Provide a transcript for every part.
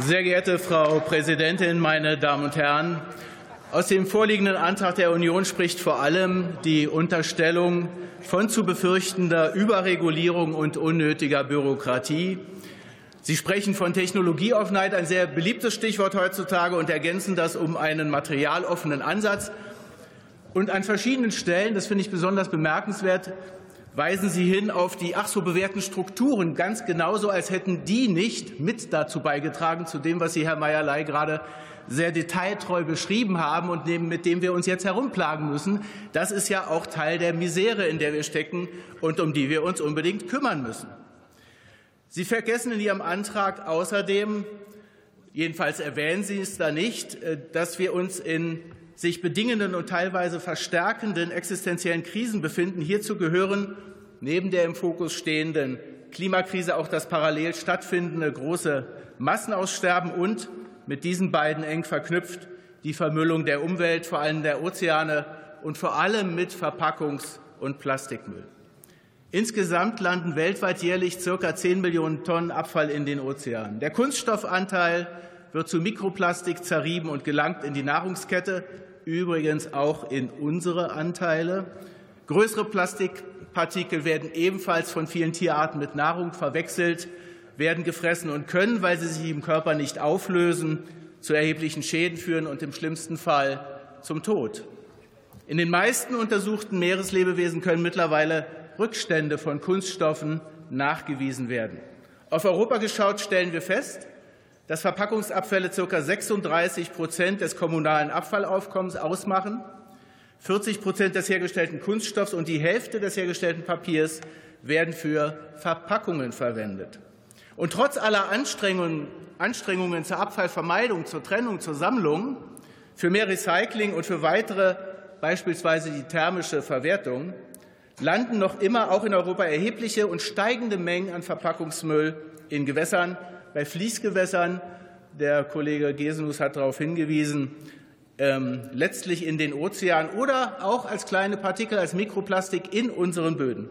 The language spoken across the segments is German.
Sehr geehrte Frau Präsidentin, meine Damen und Herren! Aus dem vorliegenden Antrag der Union spricht vor allem die Unterstellung von zu befürchtender Überregulierung und unnötiger Bürokratie. Sie sprechen von Technologieoffenheit, ein sehr beliebtes Stichwort heutzutage, und ergänzen das um einen materialoffenen Ansatz. Und an verschiedenen Stellen, das finde ich besonders bemerkenswert, weisen Sie hin auf die ach so bewährten Strukturen, ganz genauso, als hätten die nicht mit dazu beigetragen, zu dem, was Sie, Herr Meierlei, gerade sehr detailtreu beschrieben haben und mit dem wir uns jetzt herumplagen müssen. Das ist ja auch Teil der Misere, in der wir stecken und um die wir uns unbedingt kümmern müssen. Sie vergessen in Ihrem Antrag außerdem, jedenfalls erwähnen Sie es da nicht, äh, dass wir uns in sich bedingenden und teilweise verstärkenden existenziellen Krisen befinden. Hierzu gehören neben der im Fokus stehenden Klimakrise auch das parallel stattfindende große Massenaussterben und mit diesen beiden eng verknüpft die Vermüllung der Umwelt, vor allem der Ozeane und vor allem mit Verpackungs- und Plastikmüll. Insgesamt landen weltweit jährlich circa 10 Millionen Tonnen Abfall in den Ozeanen. Der Kunststoffanteil wird zu Mikroplastik zerrieben und gelangt in die Nahrungskette, übrigens auch in unsere Anteile. Größere Plastikpartikel werden ebenfalls von vielen Tierarten mit Nahrung verwechselt werden gefressen und können, weil sie sich im Körper nicht auflösen, zu erheblichen Schäden führen und im schlimmsten Fall zum Tod. In den meisten untersuchten Meereslebewesen können mittlerweile Rückstände von Kunststoffen nachgewiesen werden. Auf Europa geschaut stellen wir fest, dass Verpackungsabfälle ca. 36 Prozent des kommunalen Abfallaufkommens ausmachen, 40 Prozent des hergestellten Kunststoffs und die Hälfte des hergestellten Papiers werden für Verpackungen verwendet. Und trotz aller Anstrengungen, Anstrengungen zur Abfallvermeidung, zur Trennung, zur Sammlung, für mehr Recycling und für weitere, beispielsweise die thermische Verwertung, landen noch immer auch in Europa erhebliche und steigende Mengen an Verpackungsmüll in Gewässern, bei Fließgewässern. Der Kollege Gesenus hat darauf hingewiesen, ähm, letztlich in den Ozeanen oder auch als kleine Partikel, als Mikroplastik in unseren Böden.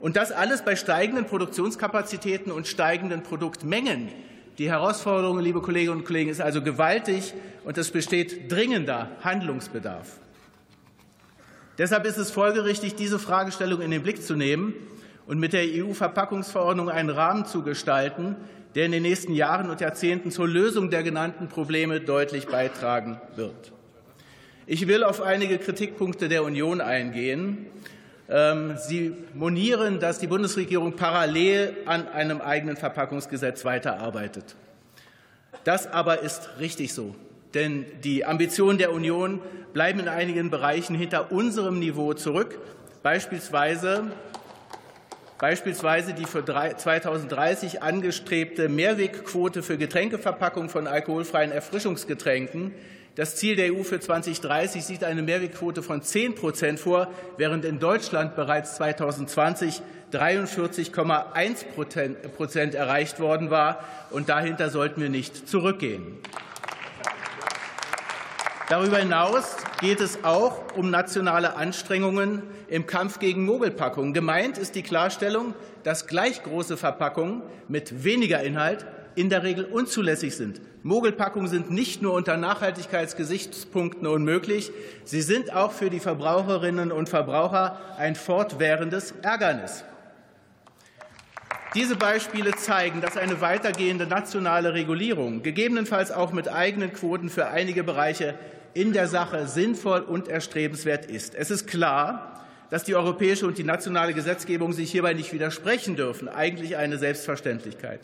Und das alles bei steigenden Produktionskapazitäten und steigenden Produktmengen. Die Herausforderung, liebe Kolleginnen und Kollegen, ist also gewaltig, und es besteht dringender Handlungsbedarf. Deshalb ist es folgerichtig, diese Fragestellung in den Blick zu nehmen und mit der EU-Verpackungsverordnung einen Rahmen zu gestalten, der in den nächsten Jahren und Jahrzehnten zur Lösung der genannten Probleme deutlich beitragen wird. Ich will auf einige Kritikpunkte der Union eingehen. Ähm, Sie monieren, dass die Bundesregierung parallel an einem eigenen Verpackungsgesetz weiterarbeitet. Das aber ist richtig so. Denn die Ambitionen der Union bleiben in einigen Bereichen hinter unserem Niveau zurück, beispielsweise beispielsweise die für 2030 angestrebte Mehrwegquote für Getränkeverpackungen von alkoholfreien Erfrischungsgetränken, das Ziel der EU für 2030 sieht eine Mehrwegquote von 10 Prozent vor, während in Deutschland bereits 2020 43,1 Prozent erreicht worden war. Und dahinter sollten wir nicht zurückgehen. Darüber hinaus geht es auch um nationale Anstrengungen im Kampf gegen Mogelpackungen. Gemeint ist die Klarstellung, dass gleich große Verpackungen mit weniger Inhalt in der Regel unzulässig sind. Mogelpackungen sind nicht nur unter Nachhaltigkeitsgesichtspunkten unmöglich, sie sind auch für die Verbraucherinnen und Verbraucher ein fortwährendes Ärgernis. Diese Beispiele zeigen, dass eine weitergehende nationale Regulierung, gegebenenfalls auch mit eigenen Quoten für einige Bereiche, in der Sache sinnvoll und erstrebenswert ist. Es ist klar, dass die europäische und die nationale Gesetzgebung sich hierbei nicht widersprechen dürfen, eigentlich eine Selbstverständlichkeit.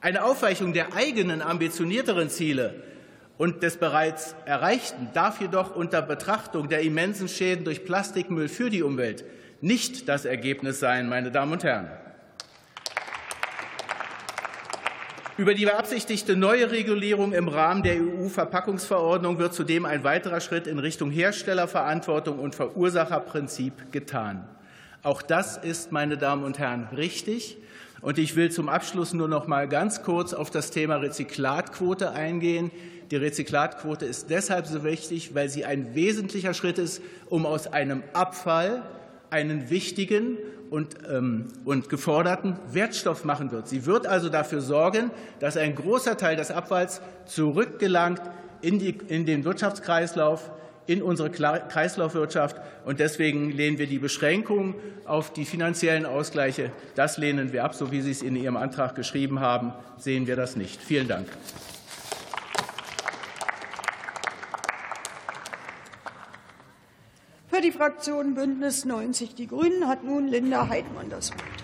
Eine Aufweichung der eigenen ambitionierteren Ziele und des bereits Erreichten darf jedoch unter Betrachtung der immensen Schäden durch Plastikmüll für die Umwelt nicht das Ergebnis sein, meine Damen und Herren. Über die beabsichtigte neue Regulierung im Rahmen der EU-Verpackungsverordnung wird zudem ein weiterer Schritt in Richtung Herstellerverantwortung und Verursacherprinzip getan. Auch das ist, meine Damen und Herren, richtig. Und ich will zum Abschluss nur noch mal ganz kurz auf das Thema Rezyklatquote eingehen. Die Rezyklatquote ist deshalb so wichtig, weil sie ein wesentlicher Schritt ist, um aus einem Abfall einen wichtigen und, ähm, und geforderten Wertstoff machen wird. Sie wird also dafür sorgen, dass ein großer Teil des Abfalls zurückgelangt in, die, in den Wirtschaftskreislauf, in unsere Kreislaufwirtschaft. Und deswegen lehnen wir die Beschränkung auf die finanziellen Ausgleiche, das lehnen wir ab. So wie Sie es in Ihrem Antrag geschrieben haben, sehen wir das nicht. Vielen Dank. Für die Fraktion Bündnis 90 Die Grünen hat nun Linda Heidmann das Wort.